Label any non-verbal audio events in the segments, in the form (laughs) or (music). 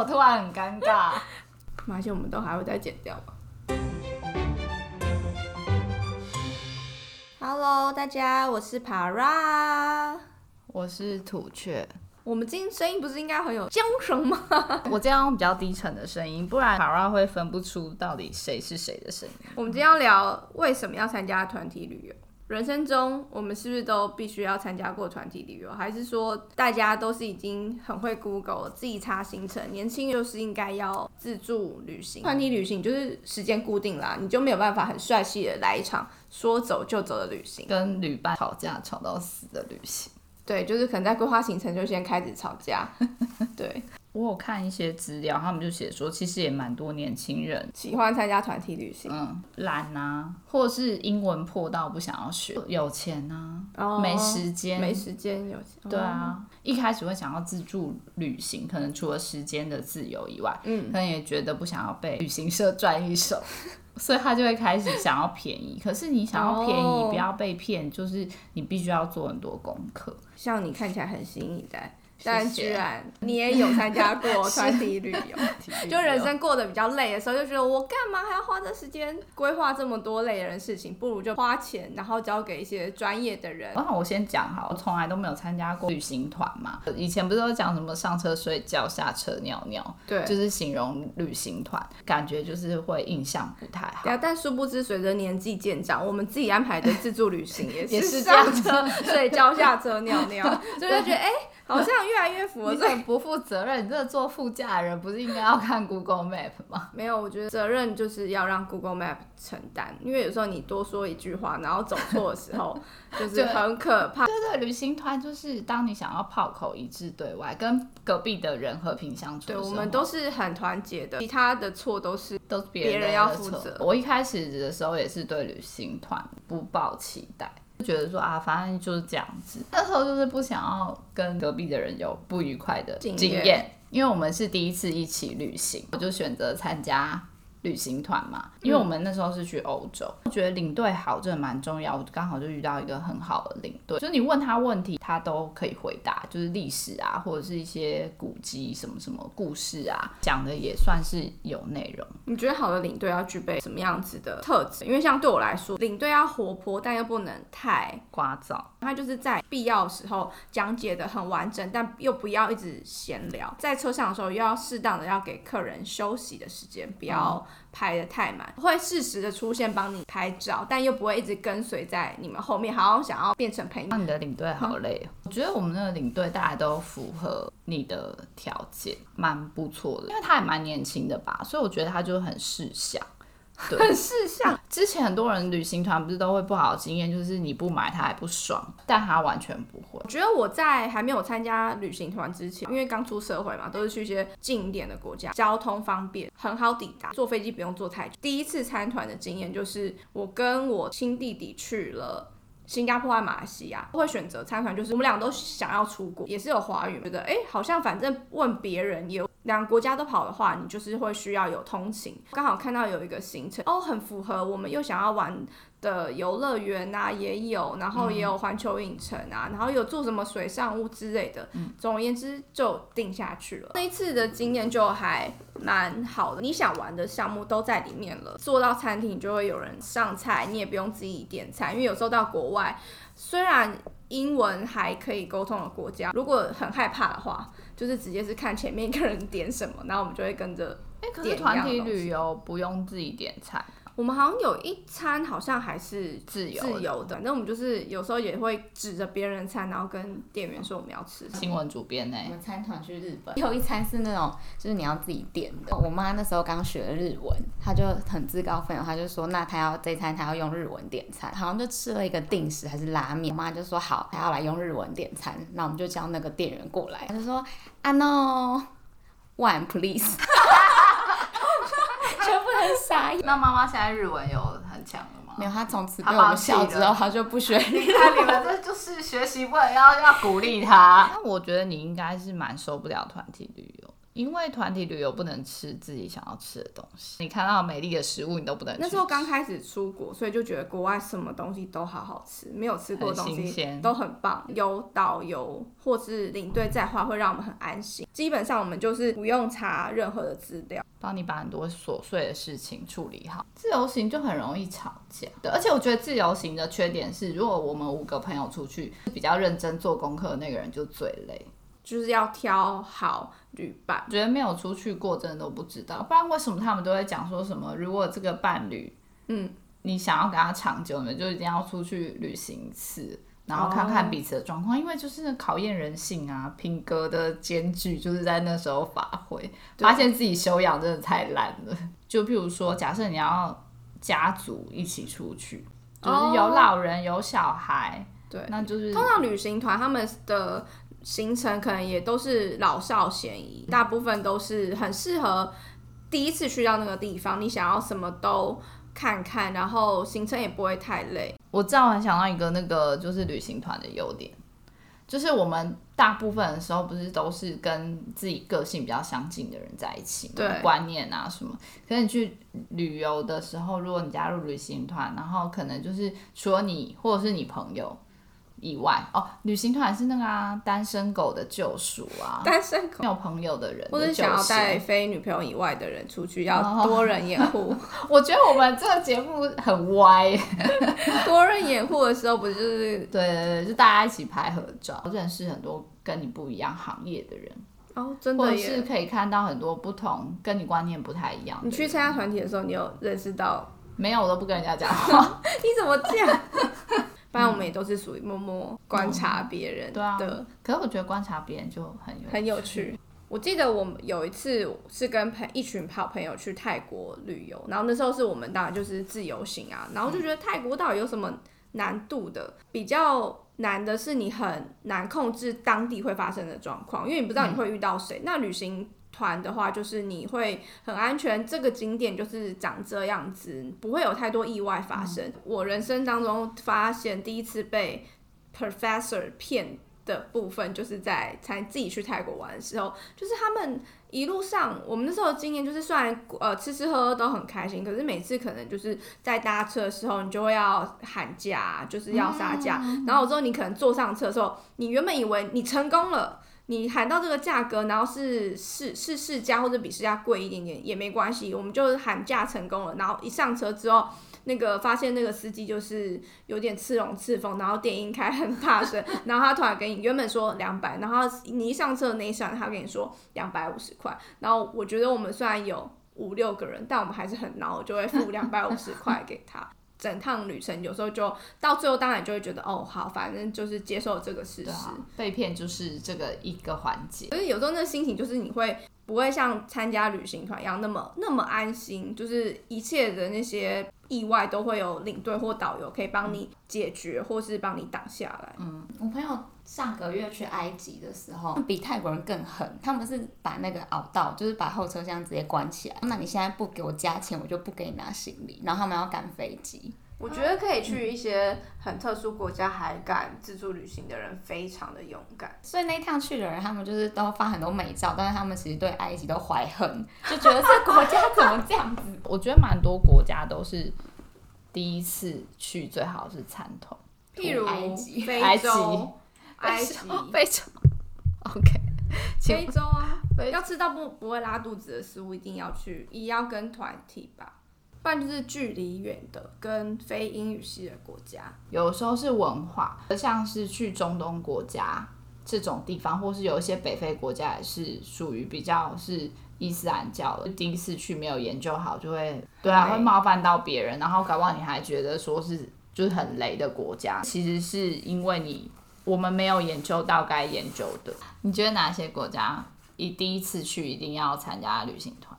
我突然很尴尬。(laughs) 发现我们都还会再剪掉。Hello，大家，我是 Para，我是土雀。我们今天声音不是应该很有缰绳吗？(laughs) 我这样用比较低沉的声音，不然 Para 会分不出到底谁是谁的声音。我们今天要聊为什么要参加团体旅游。人生中，我们是不是都必须要参加过团体旅游？还是说大家都是已经很会 Google 自己查行程？年轻就是应该要自助旅行。团体旅行就是时间固定啦，你就没有办法很帅气的来一场说走就走的旅行，跟旅伴吵架吵到死的旅行。对，就是可能在规划行程就先开始吵架。(laughs) 对。我有看一些资料，他们就写说，其实也蛮多年轻人喜欢参加团体旅行，嗯，懒啊，或者是英文破到不想要学，有钱啊，哦、没时间，没时间，有钱，对啊，一开始会想要自助旅行，可能除了时间的自由以外，嗯，可能也觉得不想要被旅行社 (laughs) 赚一手，(laughs) 所以他就会开始想要便宜。可是你想要便宜，哦、不要被骗，就是你必须要做很多功课。像你看起来很新一代。但居然你也有参加过 (laughs) 团体旅游，就人生过得比较累的时候，就觉得我干嘛还要花这时间规划这么多累人的事情，不如就花钱，然后交给一些专业的人。然后我先讲哈，我从来都没有参加过旅行团嘛。以前不是都讲什么上车睡觉，下车尿尿，对，就是形容旅行团，感觉就是会印象不太好。但殊不知随着年纪渐长，我们自己安排的自助旅行也是 (laughs) 上车 (laughs) 睡觉，下车尿尿，所以就觉得哎。欸好像越来越符合，不负责任。你这个坐副驾的人不是应该要看 Google Map 吗？没有，我觉得责任就是要让 Google Map 承担，因为有时候你多说一句话，然后走错的时候，(laughs) 就是很可怕。对，对对，旅行团就是当你想要炮口一致对外，跟隔壁的人和平相处。对，我们都是很团结的，其他的错都是都是别人要负责。我一开始的时候也是对旅行团不抱期待。觉得说啊，反正就是这样子。那时候就是不想要跟隔壁的人有不愉快的经验，因为我们是第一次一起旅行，我就选择参加。旅行团嘛，因为我们那时候是去欧洲，我、嗯、觉得领队好真的蛮重要。我刚好就遇到一个很好的领队，就是你问他问题，他都可以回答，就是历史啊，或者是一些古迹什么什么故事啊，讲的也算是有内容。你觉得好的领队要具备什么样子的特质？因为像对我来说，领队要活泼，但又不能太聒噪。他就是在必要的时候讲解得很完整，但又不要一直闲聊。在车上的时候，又要适当的要给客人休息的时间，不要。拍得太满，会适时的出现帮你拍照，但又不会一直跟随在你们后面，好像想要变成朋友。你的领队好累，我觉得我们那个领队大家都符合你的条件，蛮不错的，因为他也蛮年轻的吧，所以我觉得他就很识相。对，很事项。之前很多人旅行团不是都会不好的经验，就是你不买他还不爽，但他完全不会。我觉得我在还没有参加旅行团之前，因为刚出社会嘛，都是去一些近一点的国家，交通方便，很好抵达，坐飞机不用坐太久。第一次参团的经验就是我跟我亲弟弟去了新加坡和马来西亚，会选择参团，就是我们俩都想要出国，也是有华语，觉得哎，好像反正问别人有。两个国家都跑的话，你就是会需要有通勤。刚好看到有一个行程哦，很符合我们又想要玩的游乐园啊，也有，然后也有环球影城啊，然后有做什么水上屋之类的。嗯，总而言之就定下去了。那一次的经验就还蛮好的，你想玩的项目都在里面了。坐到餐厅就会有人上菜，你也不用自己点菜，因为有时候到国外，虽然英文还可以沟通的国家，如果很害怕的话。就是直接是看前面一个人点什么，然后我们就会跟着。哎，可是团体旅游不用自己点餐。我们好像有一餐好像还是自由自由的，那我们就是有时候也会指着别人餐，然后跟店员说我们要吃。新闻主编呢？我们餐团去日本，有一餐是那种就是你要自己点的。我妈那时候刚学了日文，她就很自告奋勇，她就说那她要这餐她要用日文点餐，好像就吃了一个定食还是拉面。我妈就说好，她要来用日文点餐，那我们就叫那个店员过来，她就说啊 no one please。(laughs) 傻眼。那妈妈现在日文有很强了吗？没有，她从此被我们笑之后，她就不学。你看你们这就是学习不能要要鼓励她。那我觉得你应该是蛮受不了团体旅游，因为团体旅游不能吃自己想要吃的东西，你看到美丽的食物你都不能吃。那时候刚开始出国，所以就觉得国外什么东西都好好吃，没有吃过的东西都很棒。有导游或是领队在话，会让我们很安心。基本上我们就是不用查任何的资料，帮你把很多琐碎的事情处理好。自由行就很容易吵架，对，而且我觉得自由行的缺点是，如果我们五个朋友出去，比较认真做功课的那个人就最累。就是要挑好旅伴，觉得没有出去过，真的都不知道。不然为什么他们都会讲说什么？如果这个伴侣，嗯，你想要跟他长久呢，就一定要出去旅行一次，然后看看彼此的状况，哦、因为就是考验人性啊，品格的间距，就是在那时候发挥，发现自己修养真的太烂了。就譬如说，假设你要家族一起出去，就是有老人、哦、有小孩，对，那就是通常旅行团他们的。行程可能也都是老少咸宜，大部分都是很适合第一次去到那个地方，你想要什么都看看，然后行程也不会太累。我正好想到一个那个就是旅行团的优点，就是我们大部分的时候不是都是跟自己个性比较相近的人在一起，对，观念啊什么。可是你去旅游的时候，如果你加入旅行团，然后可能就是除了你或者是你朋友。以外哦，旅行团是那个啊，单身狗的救赎啊，(laughs) 单身狗没有朋友的人的，或者想要带非女朋友以外的人出去，要多人掩护。(laughs) 我觉得我们这个节目很歪，(laughs) 多人掩护的时候不就是对对对，就大家一起拍合照，认识很多跟你不一样行业的人哦，真的，或者是可以看到很多不同跟你观念不太一样。你去参加团体的时候，你有认识到？没有，我都不跟人家讲话。你怎么这样？不然我们也都是属于默默观察别人的、嗯对啊。可是我觉得观察别人就很有很有趣。我记得我们有一次是跟朋一群好朋友去泰国旅游，然后那时候是我们当然就是自由行啊，然后就觉得泰国到底有什么难度的？比较难的是你很难控制当地会发生的状况，因为你不知道你会遇到谁。嗯、那旅行。团的话，就是你会很安全，这个景点就是长这样子，不会有太多意外发生。嗯、我人生当中发现第一次被 professor 骗的部分，就是在才自己去泰国玩的时候，就是他们一路上，我们那时候的经验就是，虽然呃吃吃喝喝都很开心，可是每次可能就是在搭车的时候，你就会要喊价，就是要杀价，嗯、然后之后你可能坐上车的时候，你原本以为你成功了。你喊到这个价格，然后是是是市价或者比市价贵一点点也没关系，我们就喊价成功了。然后一上车之后，那个发现那个司机就是有点刺龙刺凤，然后电音开很大声，然后他突然给你原本说两百，然后你一上车的那一刹，他跟你说两百五十块。然后我觉得我们虽然有五六个人，但我们还是很孬，就会付两百五十块给他。整趟旅程有时候就到最后，当然就会觉得哦，好，反正就是接受这个事实，啊、被骗就是这个一个环节。所以有时候那心情就是你会不会像参加旅行团一样那么那么安心，就是一切的那些意外都会有领队或导游可以帮你解决，或是帮你挡下来。嗯，我朋友。上个月去埃及的时候，比泰国人更狠。他们是把那个凹道，就是把后车厢直接关起来。那你现在不给我加钱，我就不给你拿行李。然后他们要赶飞机。我觉得可以去一些很特殊国家还敢自助旅行的人，非常的勇敢。所以那一趟去的人，他们就是都发很多美照，但是他们其实对埃及都怀恨，就觉得这国家怎么这样子。我觉得蛮多国家都是第一次去，最好是参团，譬如埃及、非洲。埃及、非洲，(laughs) OK，非洲啊，要吃到不不会拉肚子的食物，一定要去，也要跟团体吧，不然就是距离远的，跟非英语系的国家。有时候是文化，像是去中东国家这种地方，或是有一些北非国家也是属于比较是伊斯兰教的。第一次去没有研究好，就会对啊，会冒犯到别人，然后搞不好你还觉得说是就是很雷的国家，其实是因为你。我们没有研究到该研究的。你觉得哪些国家一第一次去一定要参加旅行团？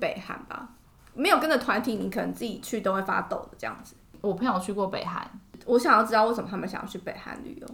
北韩吧，没有跟着团体，你可能自己去都会发抖的这样子。我朋友去过北韩，我想要知道为什么他们想要去北韩旅游，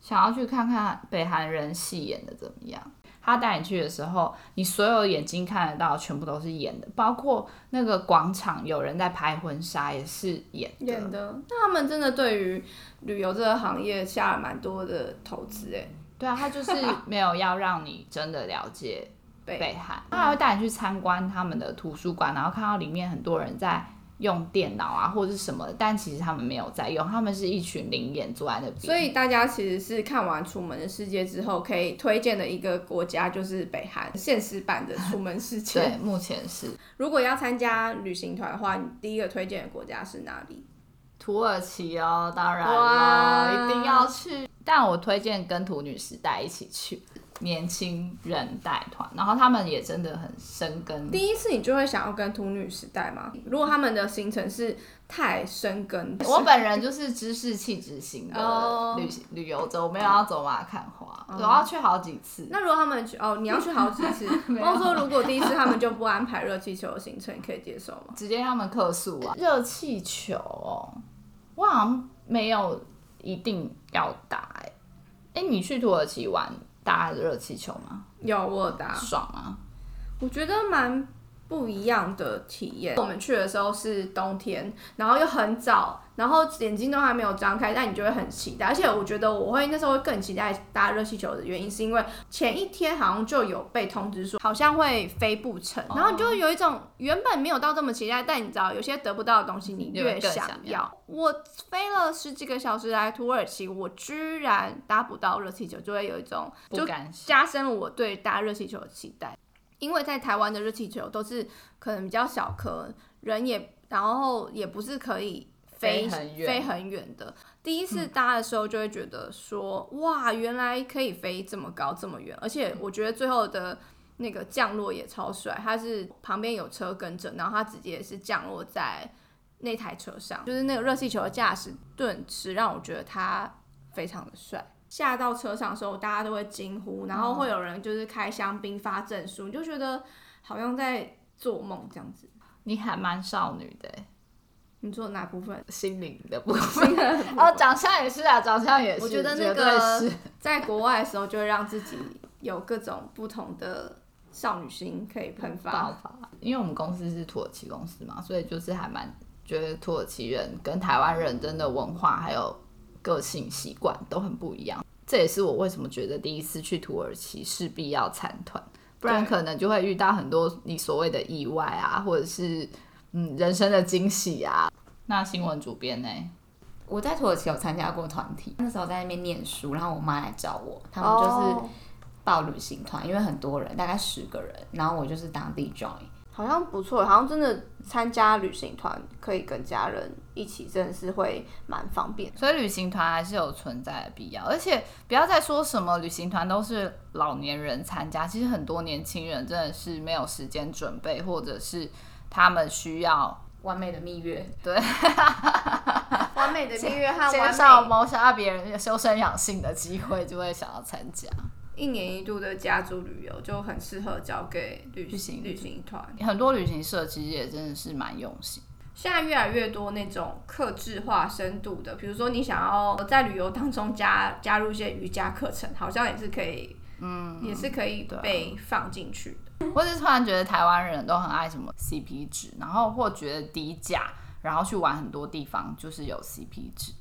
想要去看看北韩人戏演的怎么样。他带你去的时候，你所有眼睛看得到，全部都是演的，包括那个广场有人在拍婚纱，也是演的。演的。那他们真的对于旅游这个行业下了蛮多的投资，哎，对啊，他就是没有要让你真的了解北韩，对他还会带你去参观他们的图书馆，然后看到里面很多人在。用电脑啊，或者是什么，但其实他们没有在用，他们是一群灵眼坐在那边。所以大家其实是看完《楚门的世界》之后，可以推荐的一个国家就是北韩，现实版的《楚门世界》。(laughs) 对，目前是。如果要参加旅行团的话，你第一个推荐的国家是哪里？土耳其哦，当然了，一定要去。但我推荐跟土女时代一起去。年轻人带团，然后他们也真的很生根。第一次你就会想要跟土女时代吗？如果他们的行程是太生根，我本人就是知识气质型的旅行、oh. 旅游者，我没有要走马看花，我、oh. 要去好几次。那如果他们去哦，你要去好几次，(laughs) 我说如果第一次他们就不安排热气球的行程，你可以接受吗？直接他们客诉啊！热气球哦，我好像没有一定要打哎、欸，哎、欸，你去土耳其玩？搭热气球吗？有，我有搭，爽吗？我觉得蛮不一样的体验。我们去的时候是冬天，然后又很早，然后眼睛都还没有张开，但你就会很期待。而且我觉得我会那时候会更期待搭热气球的原因，是因为前一天好像就有被通知说好像会飞不成，然后你就会有一种原本没有到这么期待，但你知道有些得不到的东西，你越想要。要我飞了十几个小时来土耳其，我居然搭不到热气球，就会有一种就加深了我对搭热气球的期待。因为在台湾的热气球都是可能比较小颗，人也然后也不是可以飞飞很远的。第一次搭的时候就会觉得说，嗯、哇，原来可以飞这么高这么远，而且我觉得最后的那个降落也超帅，它是旁边有车跟着，然后它直接是降落在那台车上，就是那个热气球的驾驶顿时让我觉得它非常的帅。下到车上的时候，大家都会惊呼，然后会有人就是开香槟发证书，你就觉得好像在做梦这样子。你还蛮少女的，你做哪部分？心灵的部分。哦，长相也是啊，长相也是。我觉得那个 (laughs) 在国外的时候，就会让自己有各种不同的少女心可以喷发。爆发。因为我们公司是土耳其公司嘛，所以就是还蛮觉得土耳其人跟台湾人真的文化还有。个性习惯都很不一样，这也是我为什么觉得第一次去土耳其势必要参团，不然可能就会遇到很多你所谓的意外啊，或者是嗯人生的惊喜啊。那新闻主编呢？我在土耳其有参加过团体，那时候在那边念书，然后我妈来找我，他们就是报旅行团，因为很多人，大概十个人，然后我就是当地 join。好像不错，好像真的参加旅行团可以跟家人一起，真的是会蛮方便。所以旅行团还是有存在的必要，而且不要再说什么旅行团都是老年人参加，其实很多年轻人真的是没有时间准备，或者是他们需要完美的蜜月，对，完美的蜜月和 (laughs) 介绍谋杀别人修身养性的机会，就会想要参加。一年一度的家族旅游就很适合交给旅行旅行团，很多旅行社其实也真的是蛮用心。现在越来越多那种克制化、深度的，比如说你想要在旅游当中加加入一些瑜伽课程，好像也是可以，嗯，也是可以被放进去的。或是突然觉得台湾人都很爱什么 CP 值，然后或觉得低价，然后去玩很多地方就是有 CP 值。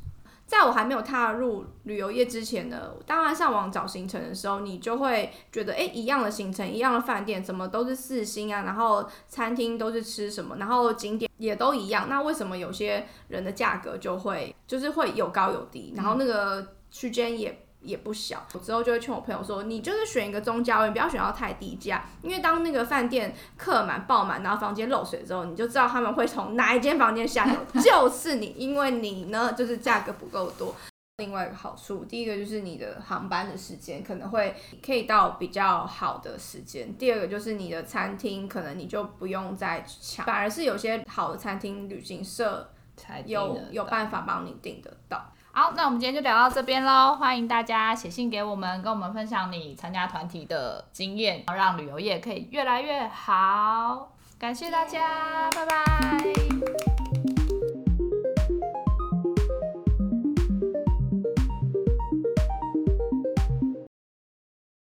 在我还没有踏入旅游业之前呢，当然上网找行程的时候，你就会觉得，哎，一样的行程，一样的饭店，怎么都是四星啊？然后餐厅都是吃什么？然后景点也都一样，那为什么有些人的价格就会就是会有高有低？然后那个区间也。也不小，我之后就会劝我朋友说，你就是选一个中价位，不要选到太低价，因为当那个饭店客满爆满，然后房间漏水之后，你就知道他们会从哪一间房间下手，就是你，因为你呢就是价格不够多。另外一个好处，第一个就是你的航班的时间可能会可以到比较好的时间，第二个就是你的餐厅可能你就不用再抢，反而是有些好的餐厅旅行社才有有办法帮你订得到。好，那我们今天就聊到这边喽。欢迎大家写信给我们，跟我们分享你参加团体的经验，让旅游业可以越来越好。感谢大家，拜拜。